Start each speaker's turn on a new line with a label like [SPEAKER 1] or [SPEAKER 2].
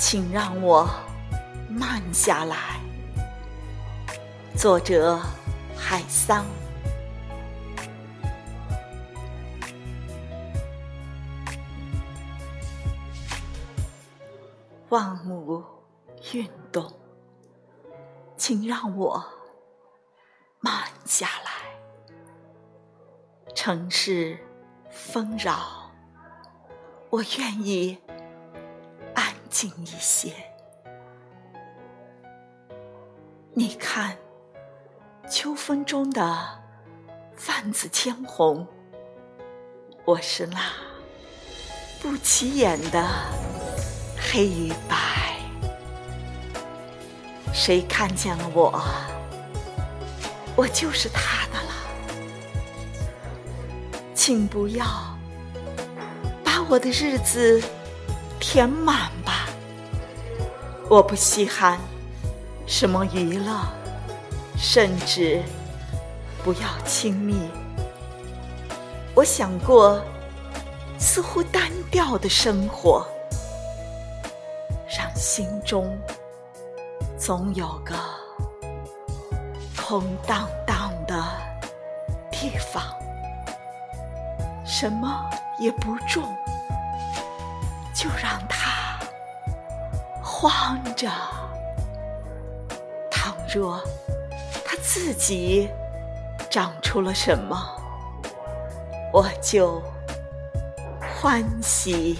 [SPEAKER 1] 请让我慢下来。作者：海桑。万物运动，请让我慢下来。城市纷扰，我愿意近一些。你看，秋风中的泛紫千红，我是那不起眼的。黑与白，谁看见了我，我就是他的了。请不要把我的日子填满吧，我不稀罕什么娱乐，甚至不要亲密。我想过似乎单调的生活。让心中总有个空荡荡的地方，什么也不种，就让它慌着。倘若他自己长出了什么，我就欢喜。